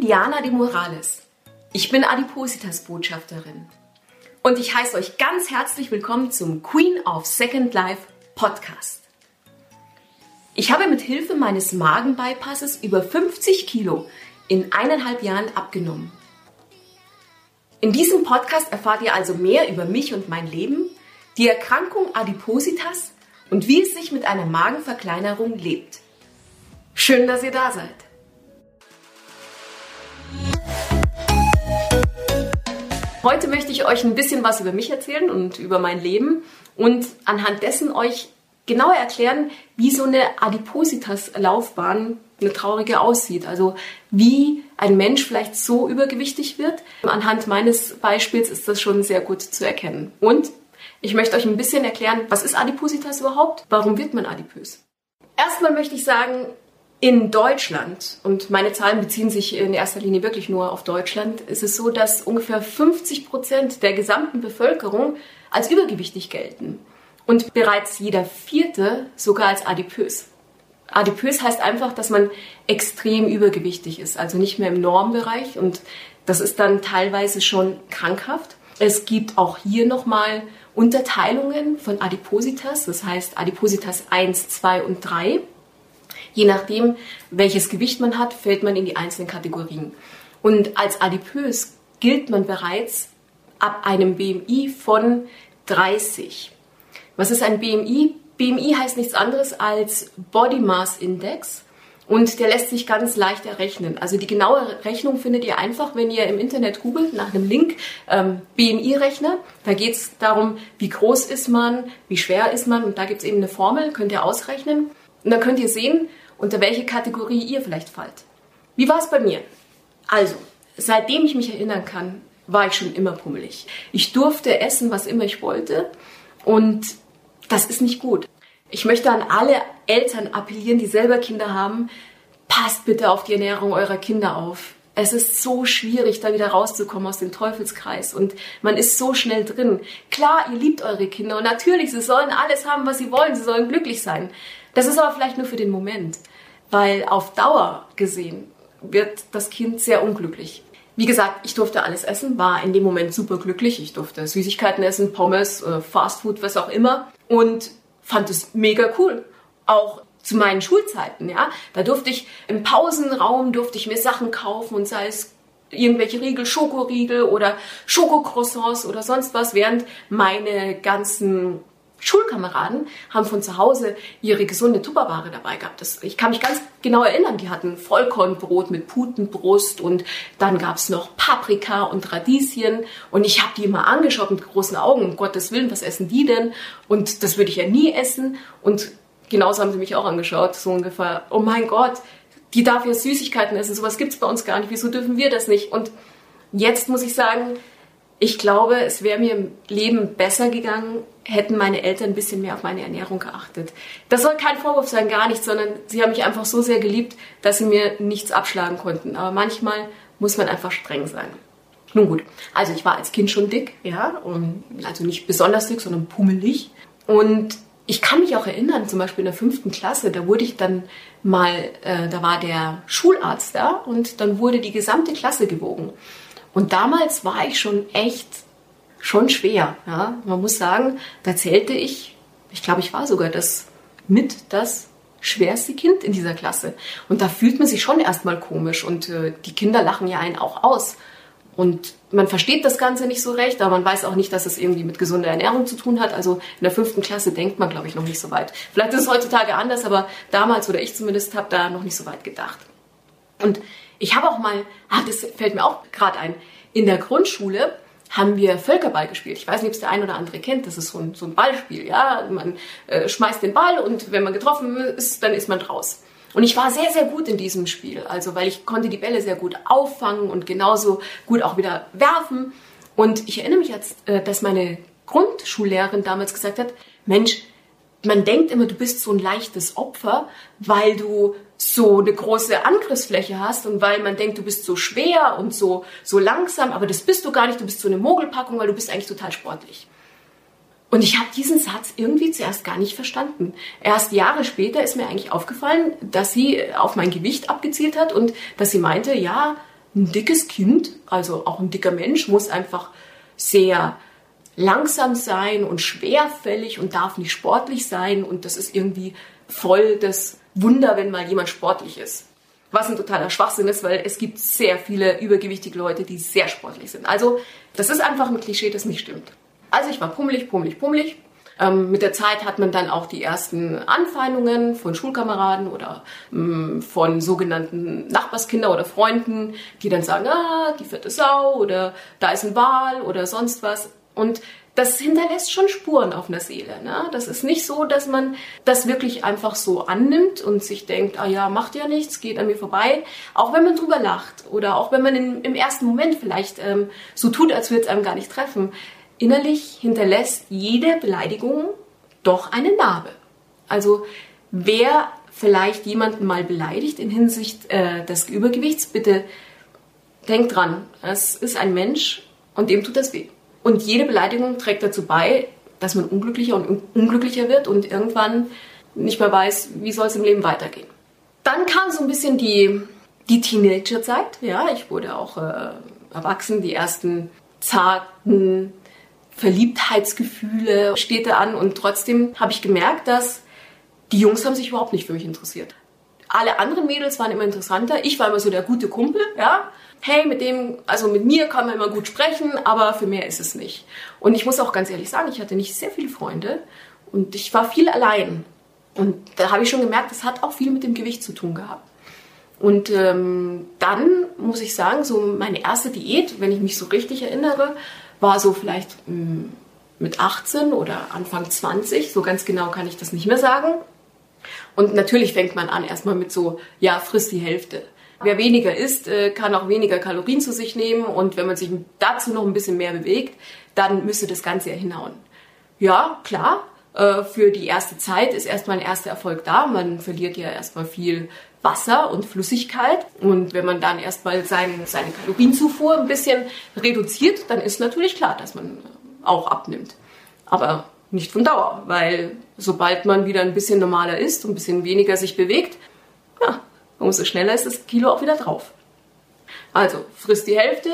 Diana de Morales. Ich bin Adipositas-Botschafterin. Und ich heiße euch ganz herzlich willkommen zum Queen of Second Life Podcast. Ich habe mit Hilfe meines Magenbypasses über 50 Kilo in eineinhalb Jahren abgenommen. In diesem Podcast erfahrt ihr also mehr über mich und mein Leben, die Erkrankung Adipositas und wie es sich mit einer Magenverkleinerung lebt. Schön, dass ihr da seid. Heute möchte ich euch ein bisschen was über mich erzählen und über mein Leben und anhand dessen euch genauer erklären, wie so eine Adipositas-Laufbahn eine traurige aussieht. Also wie ein Mensch vielleicht so übergewichtig wird. Anhand meines Beispiels ist das schon sehr gut zu erkennen. Und ich möchte euch ein bisschen erklären, was ist Adipositas überhaupt? Warum wird man adipös? Erstmal möchte ich sagen, in Deutschland, und meine Zahlen beziehen sich in erster Linie wirklich nur auf Deutschland, ist es so, dass ungefähr 50 Prozent der gesamten Bevölkerung als übergewichtig gelten und bereits jeder vierte sogar als adipös. Adipös heißt einfach, dass man extrem übergewichtig ist, also nicht mehr im Normbereich und das ist dann teilweise schon krankhaft. Es gibt auch hier nochmal Unterteilungen von Adipositas, das heißt Adipositas 1, 2 und 3. Je nachdem, welches Gewicht man hat, fällt man in die einzelnen Kategorien. Und als adipös gilt man bereits ab einem BMI von 30. Was ist ein BMI? BMI heißt nichts anderes als Body Mass Index und der lässt sich ganz leicht errechnen. Also die genaue Rechnung findet ihr einfach, wenn ihr im Internet googelt nach einem Link ähm, BMI-Rechner. Da geht es darum, wie groß ist man, wie schwer ist man und da gibt es eben eine Formel, könnt ihr ausrechnen. Und dann könnt ihr sehen, unter welche Kategorie ihr vielleicht fallt. Wie war es bei mir? Also, seitdem ich mich erinnern kann, war ich schon immer pummelig. Ich durfte essen, was immer ich wollte und das ist nicht gut. Ich möchte an alle Eltern appellieren, die selber Kinder haben, passt bitte auf die Ernährung eurer Kinder auf. Es ist so schwierig, da wieder rauszukommen aus dem Teufelskreis und man ist so schnell drin. Klar, ihr liebt eure Kinder und natürlich, sie sollen alles haben, was sie wollen, sie sollen glücklich sein. Das ist aber vielleicht nur für den Moment, weil auf Dauer gesehen wird das Kind sehr unglücklich. Wie gesagt, ich durfte alles essen, war in dem Moment super glücklich. Ich durfte Süßigkeiten essen, Pommes, äh, Fastfood, was auch immer und fand es mega cool. Auch zu meinen Schulzeiten, ja. Da durfte ich im Pausenraum durfte ich mir Sachen kaufen und sei es irgendwelche Riegel, Schokoriegel oder Schokocroissants oder sonst was, während meine ganzen Schulkameraden haben von zu Hause ihre gesunde Tupperware dabei gehabt. Das, ich kann mich ganz genau erinnern, die hatten Vollkornbrot mit Putenbrust und dann gab's noch Paprika und Radieschen und ich habe die immer angeschaut mit großen Augen, um Gottes Willen, was essen die denn? Und das würde ich ja nie essen und genauso haben sie mich auch angeschaut, so ungefähr, oh mein Gott, die darf ja Süßigkeiten essen, sowas gibt's bei uns gar nicht, wieso dürfen wir das nicht? Und jetzt muss ich sagen, ich glaube, es wäre mir im Leben besser gegangen, hätten meine Eltern ein bisschen mehr auf meine Ernährung geachtet. Das soll kein Vorwurf sein, gar nicht, sondern sie haben mich einfach so sehr geliebt, dass sie mir nichts abschlagen konnten. Aber manchmal muss man einfach streng sein. Nun gut, also ich war als Kind schon dick, ja, und also nicht besonders dick, sondern pummelig. Und ich kann mich auch erinnern, zum Beispiel in der fünften Klasse, da wurde ich dann mal, äh, da war der Schularzt da und dann wurde die gesamte Klasse gewogen. Und damals war ich schon echt schon schwer. Ja? Man muss sagen, da zählte ich, ich glaube, ich war sogar das mit das schwerste Kind in dieser Klasse. Und da fühlt man sich schon erstmal komisch und äh, die Kinder lachen ja einen auch aus. Und man versteht das Ganze nicht so recht, aber man weiß auch nicht, dass es irgendwie mit gesunder Ernährung zu tun hat. Also in der fünften Klasse denkt man, glaube ich, noch nicht so weit. Vielleicht ist es heutzutage anders, aber damals oder ich zumindest habe da noch nicht so weit gedacht. Und ich habe auch mal, ah, das fällt mir auch gerade ein, in der Grundschule haben wir Völkerball gespielt. Ich weiß nicht, ob es der ein oder andere kennt. Das ist so ein, so ein Ballspiel. Ja? Man äh, schmeißt den Ball und wenn man getroffen ist, dann ist man raus. Und ich war sehr, sehr gut in diesem Spiel. Also, weil ich konnte die Bälle sehr gut auffangen und genauso gut auch wieder werfen. Und ich erinnere mich jetzt, äh, dass meine Grundschullehrerin damals gesagt hat, Mensch, man denkt immer, du bist so ein leichtes Opfer, weil du so eine große Angriffsfläche hast und weil man denkt, du bist so schwer und so, so langsam, aber das bist du gar nicht, du bist so eine Mogelpackung, weil du bist eigentlich total sportlich. Und ich habe diesen Satz irgendwie zuerst gar nicht verstanden. Erst Jahre später ist mir eigentlich aufgefallen, dass sie auf mein Gewicht abgezielt hat und dass sie meinte, ja, ein dickes Kind, also auch ein dicker Mensch, muss einfach sehr langsam sein und schwerfällig und darf nicht sportlich sein. Und das ist irgendwie voll das Wunder, wenn mal jemand sportlich ist. Was ein totaler Schwachsinn ist, weil es gibt sehr viele übergewichtige Leute, die sehr sportlich sind. Also das ist einfach ein Klischee, das nicht stimmt. Also ich war pummelig, pummelig, pummelig. Ähm, mit der Zeit hat man dann auch die ersten Anfeindungen von Schulkameraden oder ähm, von sogenannten Nachbarskinder oder Freunden, die dann sagen, ah, die fette Sau oder da ist ein Wal oder sonst was. Und das hinterlässt schon Spuren auf einer Seele. Ne? Das ist nicht so, dass man das wirklich einfach so annimmt und sich denkt, ah ja, macht ja nichts, geht an mir vorbei. Auch wenn man drüber lacht oder auch wenn man in, im ersten Moment vielleicht ähm, so tut, als würde es einem gar nicht treffen. Innerlich hinterlässt jede Beleidigung doch eine Narbe. Also wer vielleicht jemanden mal beleidigt in Hinsicht äh, des Übergewichts, bitte denkt dran, es ist ein Mensch und dem tut das weh. Und jede Beleidigung trägt dazu bei, dass man unglücklicher und unglücklicher wird und irgendwann nicht mehr weiß, wie soll es im Leben weitergehen. Dann kam so ein bisschen die, die Teenagerzeit. Ja, ich wurde auch äh, erwachsen. Die ersten zarten Verliebtheitsgefühle steht da an und trotzdem habe ich gemerkt, dass die Jungs haben sich überhaupt nicht für mich interessiert. Alle anderen Mädels waren immer interessanter. Ich war immer so der gute Kumpel, ja hey, mit dem, also mit mir kann man immer gut sprechen, aber für mehr ist es nicht. Und ich muss auch ganz ehrlich sagen, ich hatte nicht sehr viele Freunde und ich war viel allein. Und da habe ich schon gemerkt, das hat auch viel mit dem Gewicht zu tun gehabt. Und ähm, dann muss ich sagen, so meine erste Diät, wenn ich mich so richtig erinnere, war so vielleicht mh, hm, mit 18 oder Anfang 20, so ganz genau kann ich das nicht mehr sagen. Und natürlich fängt man an erstmal mit so, ja, frisst die Hälfte. Wer weniger isst, äh, kann auch weniger Kalorien zu sich nehmen und wenn man sich dazu noch ein bisschen mehr bewegt, dann müsste das Ganze ja hinhauen. Ja, klar, äh, für die erste Zeit ist erstmal ein erster Erfolg da. Man verliert ja erstmal viel Wasser und Flüssigkeit. Und wenn man dann erstmal sein, seine Kalorienzufuhr ein bisschen reduziert, dann ist natürlich klar, dass man auch abnimmt. Aber nicht von Dauer, weil sobald man wieder ein bisschen normaler ist und ein bisschen weniger sich bewegt, ja, umso schneller ist das Kilo auch wieder drauf. Also frisst die Hälfte,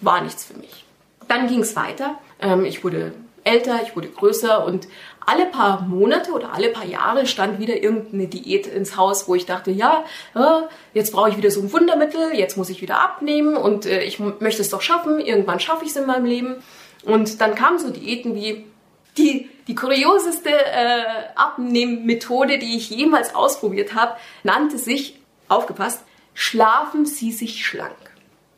war nichts für mich. Dann ging es weiter. Ähm, ich wurde älter, ich wurde größer und alle paar Monate oder alle paar Jahre stand wieder irgendeine Diät ins Haus, wo ich dachte, ja, äh, jetzt brauche ich wieder so ein Wundermittel, jetzt muss ich wieder abnehmen und äh, ich möchte es doch schaffen, irgendwann schaffe ich es in meinem Leben. Und dann kamen so Diäten wie die, die kurioseste äh, Abnehmmethode, die ich jemals ausprobiert habe, nannte sich aufgepasst, schlafen Sie sich schlank.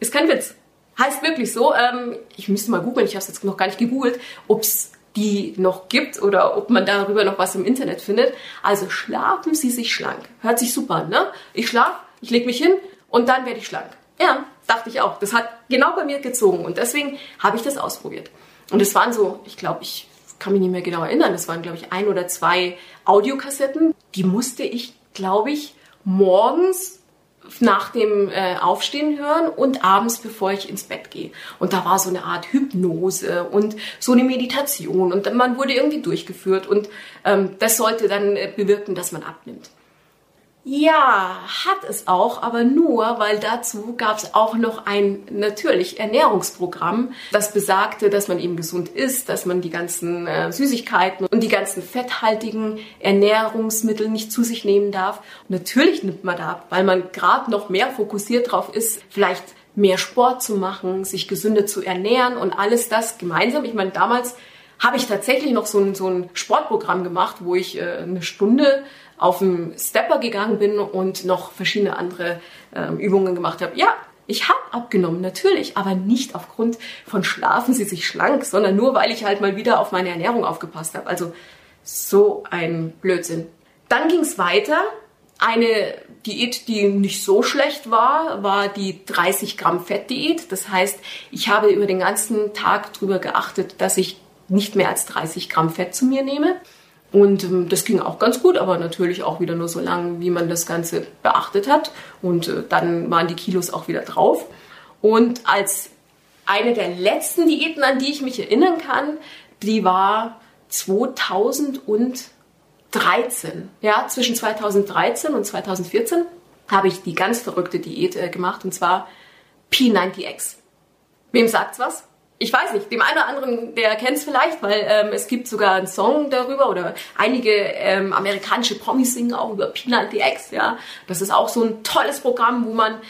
Ist kein Witz. Heißt wirklich so. Ähm, ich müsste mal googeln, ich habe es jetzt noch gar nicht gegoogelt, ob es die noch gibt oder ob man darüber noch was im Internet findet. Also schlafen Sie sich schlank. Hört sich super an, ne? Ich schlafe, ich lege mich hin und dann werde ich schlank. Ja, dachte ich auch. Das hat genau bei mir gezogen und deswegen habe ich das ausprobiert. Und es waren so, ich glaube, ich kann mich nicht mehr genau erinnern, es waren, glaube ich, ein oder zwei Audiokassetten. Die musste ich, glaube ich, morgens nach dem äh, Aufstehen hören und abends, bevor ich ins Bett gehe. Und da war so eine Art Hypnose und so eine Meditation und man wurde irgendwie durchgeführt und ähm, das sollte dann äh, bewirken, dass man abnimmt. Ja, hat es auch, aber nur, weil dazu gab es auch noch ein natürlich Ernährungsprogramm, das besagte, dass man eben gesund isst, dass man die ganzen äh, Süßigkeiten und die ganzen fetthaltigen Ernährungsmittel nicht zu sich nehmen darf. Und natürlich nimmt man da ab, weil man gerade noch mehr fokussiert drauf ist, vielleicht mehr Sport zu machen, sich gesünder zu ernähren und alles das gemeinsam. Ich meine, damals habe ich tatsächlich noch so ein, so ein Sportprogramm gemacht, wo ich äh, eine Stunde auf den Stepper gegangen bin und noch verschiedene andere äh, Übungen gemacht habe. Ja, ich habe abgenommen, natürlich, aber nicht aufgrund von Schlafen sie sich schlank, sondern nur, weil ich halt mal wieder auf meine Ernährung aufgepasst habe. Also so ein Blödsinn. Dann ging es weiter. Eine Diät, die nicht so schlecht war, war die 30 Gramm Fett-Diät. Das heißt, ich habe über den ganzen Tag darüber geachtet, dass ich nicht mehr als 30 Gramm Fett zu mir nehme. Und ähm, das ging auch ganz gut, aber natürlich auch wieder nur so lang, wie man das Ganze beachtet hat. Und äh, dann waren die Kilos auch wieder drauf. Und als eine der letzten Diäten, an die ich mich erinnern kann, die war 2013. Ja, zwischen 2013 und 2014 habe ich die ganz verrückte Diät äh, gemacht und zwar P90X. Wem sagt's was? Ich weiß nicht, dem einen oder anderen, der kennt es vielleicht, weil ähm, es gibt sogar einen Song darüber oder einige ähm, amerikanische Promis singen auch über P90X, ja. Das ist auch so ein tolles Programm, wo man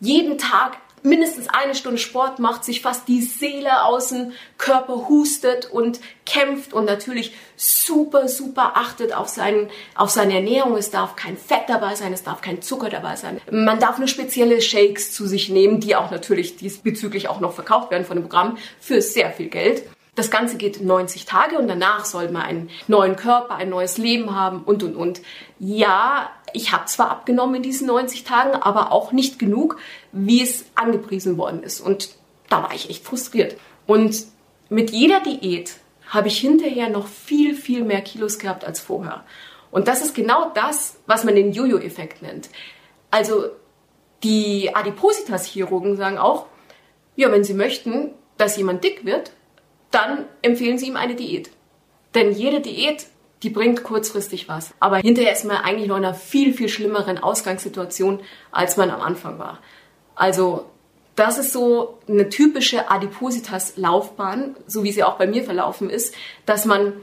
jeden Tag mindestens eine Stunde Sport macht, sich fast die Seele aus dem Körper hustet und kämpft und natürlich super, super achtet auf, seinen, auf seine Ernährung. Es darf kein Fett dabei sein, es darf kein Zucker dabei sein. Man darf nur spezielle Shakes zu sich nehmen, die auch natürlich diesbezüglich auch noch verkauft werden von dem Programm für sehr viel Geld. Das Ganze geht 90 Tage und danach soll man einen neuen Körper, ein neues Leben haben und, und, und. Ja, ich habe zwar abgenommen in diesen 90 Tagen, aber auch nicht genug, wie es angepriesen worden ist. Und da war ich echt frustriert. Und mit jeder Diät habe ich hinterher noch viel, viel mehr Kilos gehabt als vorher. Und das ist genau das, was man den Jojo-Effekt nennt. Also die Adipositas-Chirurgen sagen auch, ja, wenn sie möchten, dass jemand dick wird, dann empfehlen Sie ihm eine Diät. Denn jede Diät, die bringt kurzfristig was. Aber hinterher ist man eigentlich noch in einer viel, viel schlimmeren Ausgangssituation, als man am Anfang war. Also das ist so eine typische Adipositas-Laufbahn, so wie sie auch bei mir verlaufen ist, dass man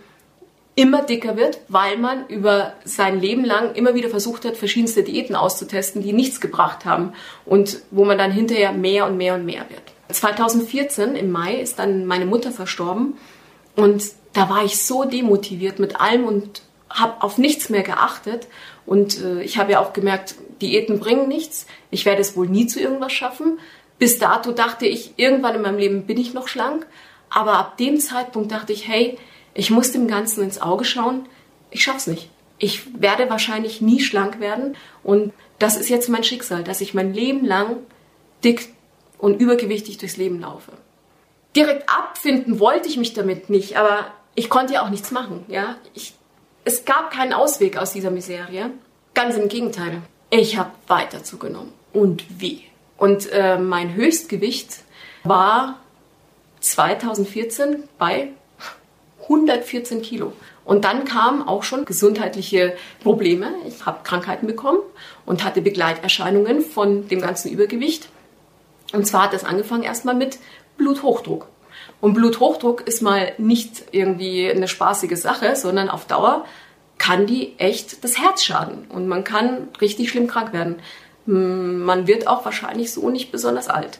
immer dicker wird, weil man über sein Leben lang immer wieder versucht hat, verschiedenste Diäten auszutesten, die nichts gebracht haben und wo man dann hinterher mehr und mehr und mehr wird. 2014 im Mai ist dann meine Mutter verstorben und da war ich so demotiviert mit allem und habe auf nichts mehr geachtet und äh, ich habe ja auch gemerkt, Diäten bringen nichts. Ich werde es wohl nie zu irgendwas schaffen. Bis dato dachte ich, irgendwann in meinem Leben bin ich noch schlank, aber ab dem Zeitpunkt dachte ich, hey, ich muss dem Ganzen ins Auge schauen. Ich schaff's nicht. Ich werde wahrscheinlich nie schlank werden und das ist jetzt mein Schicksal, dass ich mein Leben lang dick und übergewichtig durchs Leben laufe. Direkt abfinden wollte ich mich damit nicht, aber ich konnte ja auch nichts machen. Ja? Ich, es gab keinen Ausweg aus dieser Miserie. Ganz im Gegenteil. Ich habe weiter zugenommen. Und wie? Und äh, mein Höchstgewicht war 2014 bei 114 Kilo. Und dann kamen auch schon gesundheitliche Probleme. Ich habe Krankheiten bekommen und hatte Begleiterscheinungen von dem ganzen Übergewicht. Und zwar hat das angefangen erstmal mit Bluthochdruck. Und Bluthochdruck ist mal nicht irgendwie eine spaßige Sache, sondern auf Dauer kann die echt das Herz schaden und man kann richtig schlimm krank werden. Hm, man wird auch wahrscheinlich so nicht besonders alt.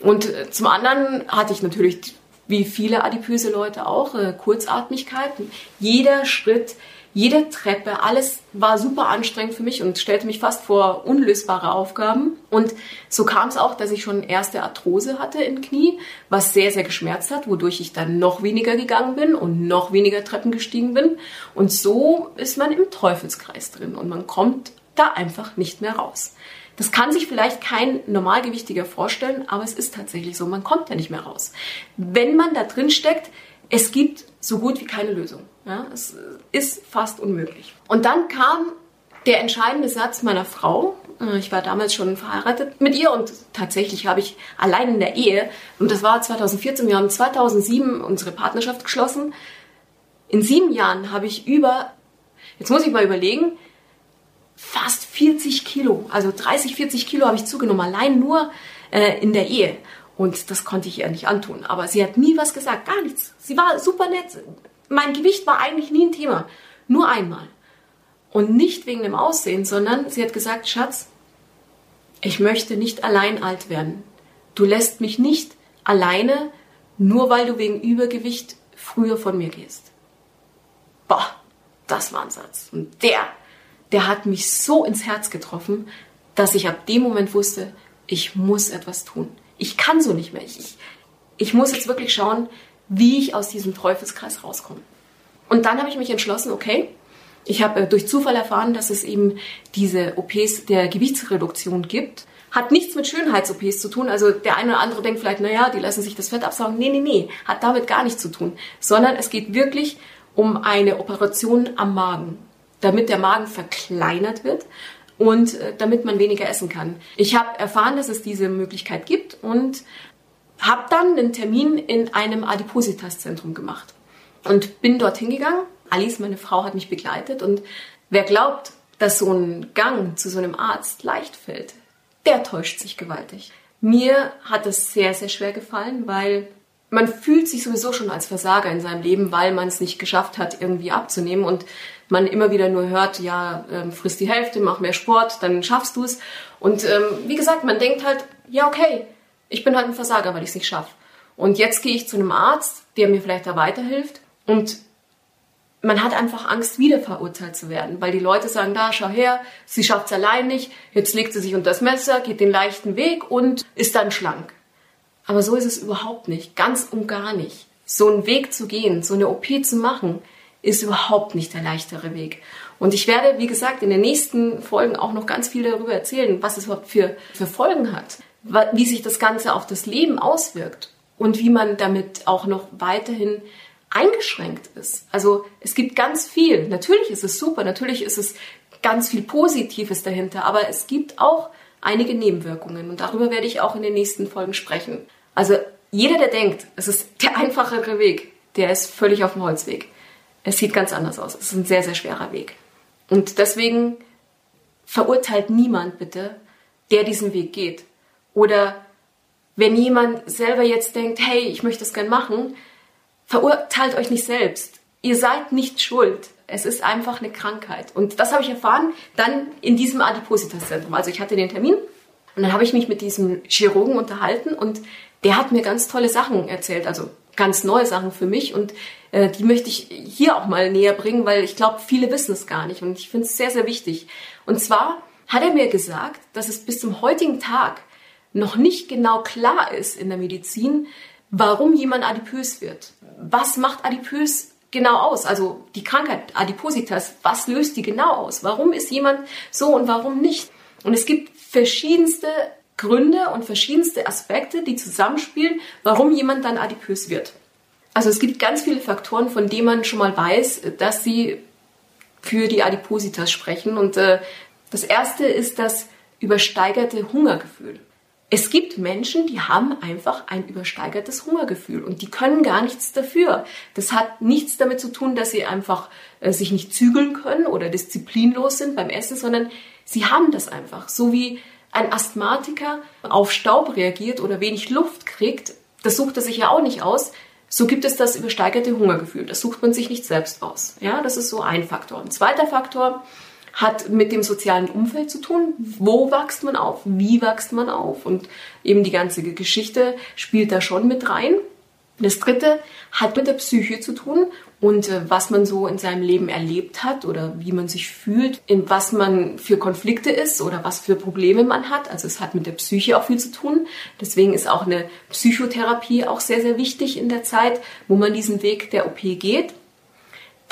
Und äh, zum anderen hatte ich natürlich, wie viele adipöse Leute auch, äh, Kurzatmigkeit. Jeder Schritt, jede Treppe, alles war super anstrengend für mich und stellte mich fast vor unlösbare Aufgaben. Und so kam es auch, dass ich schon erste Arthrose hatte im Knie, was sehr, sehr geschmerzt hat, wodurch ich dann noch weniger gegangen bin und noch weniger Treppen gestiegen bin. Und so ist man im Teufelskreis drin und man kommt da einfach nicht mehr raus. Das kann sich vielleicht kein Normalgewichtiger vorstellen, aber es ist tatsächlich so, man kommt da nicht mehr raus. Wenn man da drin steckt, es gibt so gut wie keine Lösung. Ja, es ist fast unmöglich. Und dann kam der entscheidende Satz meiner Frau. Äh, ich war damals schon verheiratet mit ihr und tatsächlich habe ich allein in der Ehe, und das war 2014, wir haben 2007 unsere Partnerschaft geschlossen. In sieben Jahren habe ich über, jetzt muss ich mal überlegen, fast 40 Kilo, also 30, 40 Kilo habe ich zugenommen, allein nur äh, in der Ehe. Und das konnte ich ihr nicht antun. Aber sie hat nie was gesagt, gar nichts. Sie war super nett. Mein Gewicht war eigentlich nie ein Thema. Nur einmal. Und nicht wegen dem Aussehen, sondern sie hat gesagt, Schatz, ich möchte nicht allein alt werden. Du lässt mich nicht alleine, nur weil du wegen Übergewicht früher von mir gehst. Boah, das war ein Satz. Und der, der hat mich so ins Herz getroffen, dass ich ab dem Moment wusste, ich muss etwas tun ich kann so nicht mehr. Ich, ich, muss jetzt wirklich schauen, wie ich aus diesem Teufelskreis rauskomme. Und dann habe ich mich entschlossen, okay, ich habe äh, durch Zufall erfahren, dass es eben diese OPs der Gewichtsreduktion gibt. Hat nichts mit Schönheits-OPs zu tun. Also der eine oder andere denkt vielleicht, naja, die lassen sich das Fett absaugen. Nee, nee, nee, hat damit gar nichts zu tun. Sondern es geht wirklich um eine Operation am Magen, damit der Magen verkleinert wird und äh, damit man weniger essen kann. Ich habe erfahren, dass es diese Möglichkeit gibt und habe dann einen Termin in einem Adipositas-Zentrum gemacht und bin dorthin gegangen. Alice, meine Frau, hat mich begleitet und wer glaubt, dass so ein Gang zu so einem Arzt leicht fällt, der täuscht sich gewaltig. Mir hat es sehr, sehr schwer gefallen, weil man fühlt sich sowieso schon als Versager in seinem Leben, weil man es nicht geschafft hat, irgendwie abzunehmen und man immer wieder nur hört, ja, ähm, frisst die Hälfte, mach mehr Sport, dann schaffst du es. Und ähm, wie gesagt, man denkt halt, ja, okay, ich bin halt ein Versager, weil ich es nicht schaffe. Und jetzt gehe ich zu einem Arzt, der mir vielleicht da weiterhilft und man hat einfach Angst, wieder verurteilt zu werden, weil die Leute sagen, da, schau her, sie schafft es allein nicht, jetzt legt sie sich unter das Messer, geht den leichten Weg und ist dann schlank. Aber so ist es überhaupt nicht, ganz und gar nicht. So einen Weg zu gehen, so eine OP zu machen, ist überhaupt nicht der leichtere Weg. Und ich werde, wie gesagt, in den nächsten Folgen auch noch ganz viel darüber erzählen, was es überhaupt für, für Folgen hat, wie sich das Ganze auf das Leben auswirkt und wie man damit auch noch weiterhin eingeschränkt ist. Also es gibt ganz viel. Natürlich ist es super, natürlich ist es ganz viel Positives dahinter, aber es gibt auch einige Nebenwirkungen und darüber werde ich auch in den nächsten Folgen sprechen. Also jeder, der denkt, es ist der einfachere Weg, der ist völlig auf dem Holzweg. Es sieht ganz anders aus. Es ist ein sehr, sehr schwerer Weg. Und deswegen verurteilt niemand bitte, der diesen Weg geht. Oder wenn jemand selber jetzt denkt, hey, ich möchte das gern machen, verurteilt euch nicht selbst. Ihr seid nicht schuld. Es ist einfach eine Krankheit. Und das habe ich erfahren dann in diesem Adipositas-Zentrum. Also ich hatte den Termin und dann habe ich mich mit diesem Chirurgen unterhalten und der hat mir ganz tolle Sachen erzählt, also ganz neue Sachen für mich und äh, die möchte ich hier auch mal näher bringen, weil ich glaube, viele wissen es gar nicht und ich finde es sehr, sehr wichtig. Und zwar hat er mir gesagt, dass es bis zum heutigen Tag noch nicht genau klar ist in der Medizin, warum jemand adipös wird. Was macht adipös genau aus? Also die Krankheit Adipositas, was löst die genau aus? Warum ist jemand so und warum nicht? Und es gibt verschiedenste Gründe und verschiedenste Aspekte, die zusammenspielen, warum jemand dann adipös wird. Also es gibt ganz viele Faktoren, von denen man schon mal weiß, dass sie für die Adipositas sprechen. Und äh, das erste ist das übersteigerte Hungergefühl. Es gibt Menschen, die haben einfach ein übersteigertes Hungergefühl und die können gar nichts dafür. Das hat nichts damit zu tun, dass sie einfach äh, sich nicht zügeln können oder disziplinlos sind beim Essen, sondern sie haben das einfach. So wie ein Asthmatiker auf Staub reagiert oder wenig Luft kriegt, das sucht er sich ja auch nicht aus. So gibt es das übersteigerte Hungergefühl. Das sucht man sich nicht selbst aus. Ja, das ist so ein Faktor. Ein zweiter Faktor hat mit dem sozialen Umfeld zu tun. Wo wächst man auf? Wie wächst man auf? Und eben die ganze Geschichte spielt da schon mit rein. Das dritte hat mit der Psyche zu tun und äh, was man so in seinem Leben erlebt hat oder wie man sich fühlt, in was man für Konflikte ist oder was für Probleme man hat. Also es hat mit der Psyche auch viel zu tun. Deswegen ist auch eine Psychotherapie auch sehr, sehr wichtig in der Zeit, wo man diesen Weg der OP geht.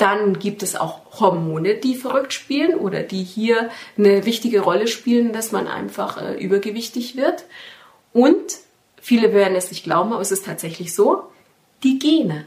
Dann gibt es auch Hormone, die verrückt spielen oder die hier eine wichtige Rolle spielen, dass man einfach äh, übergewichtig wird. Und viele werden es nicht glauben, aber es ist tatsächlich so, die Gene.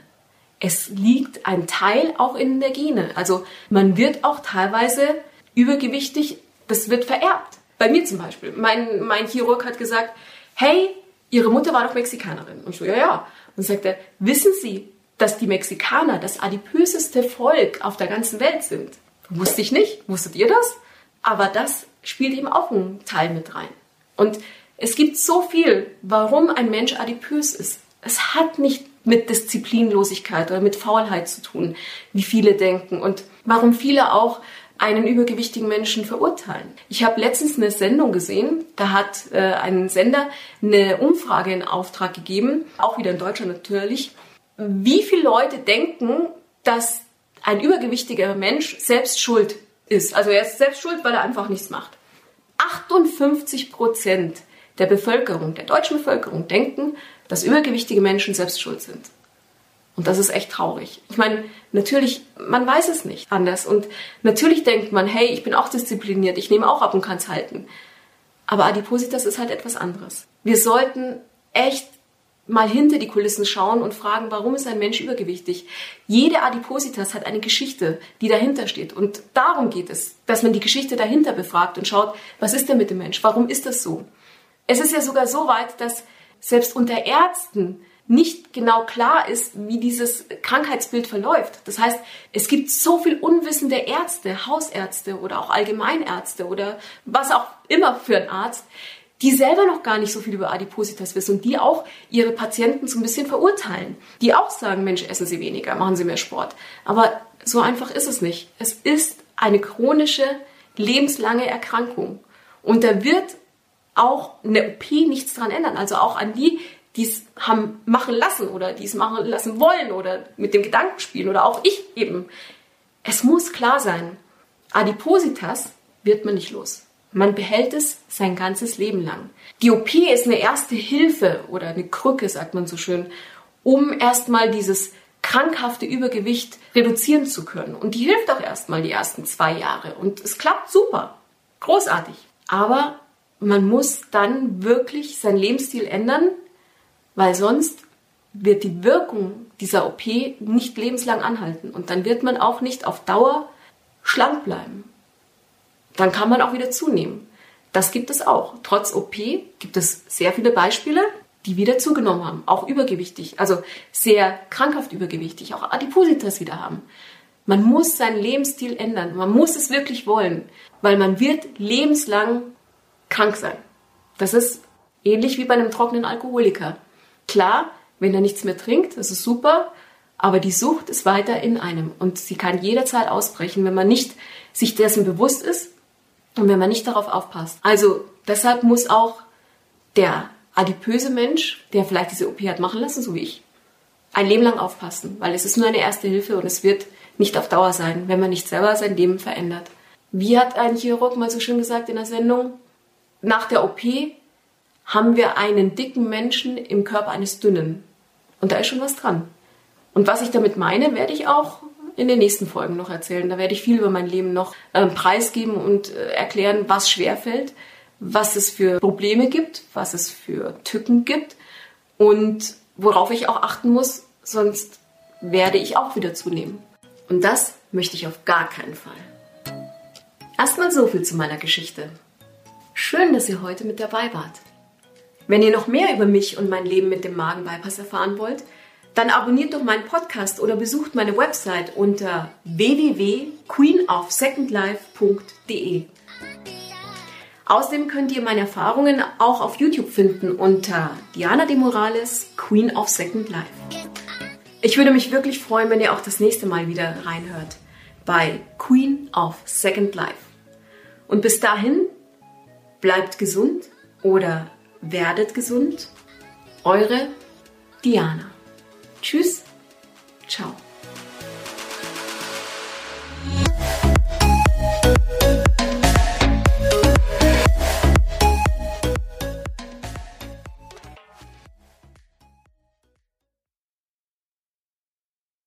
Es liegt ein Teil auch in der Gene. Also man wird auch teilweise übergewichtig, das wird vererbt. Bei mir zum Beispiel. Mein, mein Chirurg hat gesagt, hey, Ihre Mutter war doch Mexikanerin. Und ich so, ja, ja. Und sagt er, wissen Sie, dass die Mexikaner das adipöseste Volk auf der ganzen Welt sind? Wusste ich nicht. Wusstet ihr das? Aber das spielt eben auch einen Teil mit rein. Und es gibt so viel, warum ein Mensch adipös ist. Es hat nicht mit Disziplinlosigkeit oder mit Faulheit zu tun, wie viele denken und warum viele auch einen übergewichtigen Menschen verurteilen. Ich habe letztens eine Sendung gesehen, da hat äh, ein Sender eine Umfrage in Auftrag gegeben, auch wieder in Deutschland natürlich, wie viele Leute denken, dass ein übergewichtiger Mensch selbst schuld ist. Also er ist selbst schuld, weil er einfach nichts macht. 58 Prozent der Bevölkerung, der deutschen Bevölkerung denken, dass übergewichtige Menschen selbst schuld sind. Und das ist echt traurig. Ich meine, natürlich, man weiß es nicht anders. Und natürlich denkt man, hey, ich bin auch diszipliniert, ich nehme auch ab und kann es halten. Aber Adipositas ist halt etwas anderes. Wir sollten echt mal hinter die Kulissen schauen und fragen, warum ist ein Mensch übergewichtig? Jede Adipositas hat eine Geschichte, die dahinter steht. Und darum geht es, dass man die Geschichte dahinter befragt und schaut, was ist denn mit dem Mensch? Warum ist das so? Es ist ja sogar so weit, dass selbst unter Ärzten nicht genau klar ist, wie dieses Krankheitsbild verläuft. Das heißt, es gibt so viel unwissende Ärzte, Hausärzte oder auch Allgemeinärzte oder was auch immer für ein Arzt, die selber noch gar nicht so viel über Adipositas wissen und die auch ihre Patienten so ein bisschen verurteilen. Die auch sagen, Mensch, essen Sie weniger, machen Sie mehr Sport. Aber so einfach ist es nicht. Es ist eine chronische, lebenslange Erkrankung. Und da wird auch eine OP nichts dran ändern. Also auch an die, die es haben machen lassen oder die es machen lassen wollen oder mit dem Gedanken spielen oder auch ich eben. Es muss klar sein, Adipositas wird man nicht los. Man behält es sein ganzes Leben lang. Die OP ist eine erste Hilfe oder eine Krücke, sagt man so schön, um erstmal dieses krankhafte Übergewicht reduzieren zu können. Und die hilft auch erstmal die ersten zwei Jahre. Und es klappt super. Großartig. Aber man muss dann wirklich seinen Lebensstil ändern, weil sonst wird die Wirkung dieser OP nicht lebenslang anhalten. Und dann wird man auch nicht auf Dauer schlank bleiben dann kann man auch wieder zunehmen. Das gibt es auch. Trotz OP gibt es sehr viele Beispiele, die wieder zugenommen haben, auch übergewichtig, also sehr krankhaft übergewichtig, auch Adipositas wieder haben. Man muss seinen Lebensstil ändern. Man muss es wirklich wollen, weil man wird lebenslang krank sein. Das ist ähnlich wie bei einem trockenen Alkoholiker. Klar, wenn er nichts mehr trinkt, das ist super, aber die Sucht ist weiter in einem und sie kann jederzeit ausbrechen, wenn man nicht sich dessen bewusst ist und wenn man nicht darauf aufpasst. Also deshalb muss auch der adipöse Mensch, der vielleicht diese OP hat machen lassen, so wie ich, ein Leben lang aufpassen, weil es ist nur eine erste Hilfe und es wird nicht auf Dauer sein, wenn man nicht selber sein Leben verändert. Wie hat ein Chirurg mal so schön gesagt in der Sendung? Nach der OP haben wir einen dicken Menschen im Körper eines dünnen. Und da ist schon was dran. Und was ich damit meine, werde ich auch in den nächsten Folgen noch erzählen. Da werde ich viel über mein Leben noch äh, preisgeben und äh, erklären, was schwerfällt, was es für Probleme gibt, was es für Tücken gibt und worauf ich auch achten muss, sonst werde ich auch wieder zunehmen. Und das möchte ich auf gar keinen Fall. Erstmal so viel zu meiner Geschichte. Schön, dass ihr heute mit dabei wart. Wenn ihr noch mehr über mich und mein Leben mit dem Magenbypass erfahren wollt, dann abonniert doch meinen Podcast oder besucht meine Website unter www.queenofsecondlife.de. Außerdem könnt ihr meine Erfahrungen auch auf YouTube finden unter Diana de Morales, Queen of Second Life. Ich würde mich wirklich freuen, wenn ihr auch das nächste Mal wieder reinhört bei Queen of Second Life. Und bis dahin, bleibt gesund oder werdet gesund. Eure Diana. Tschüss, ciao.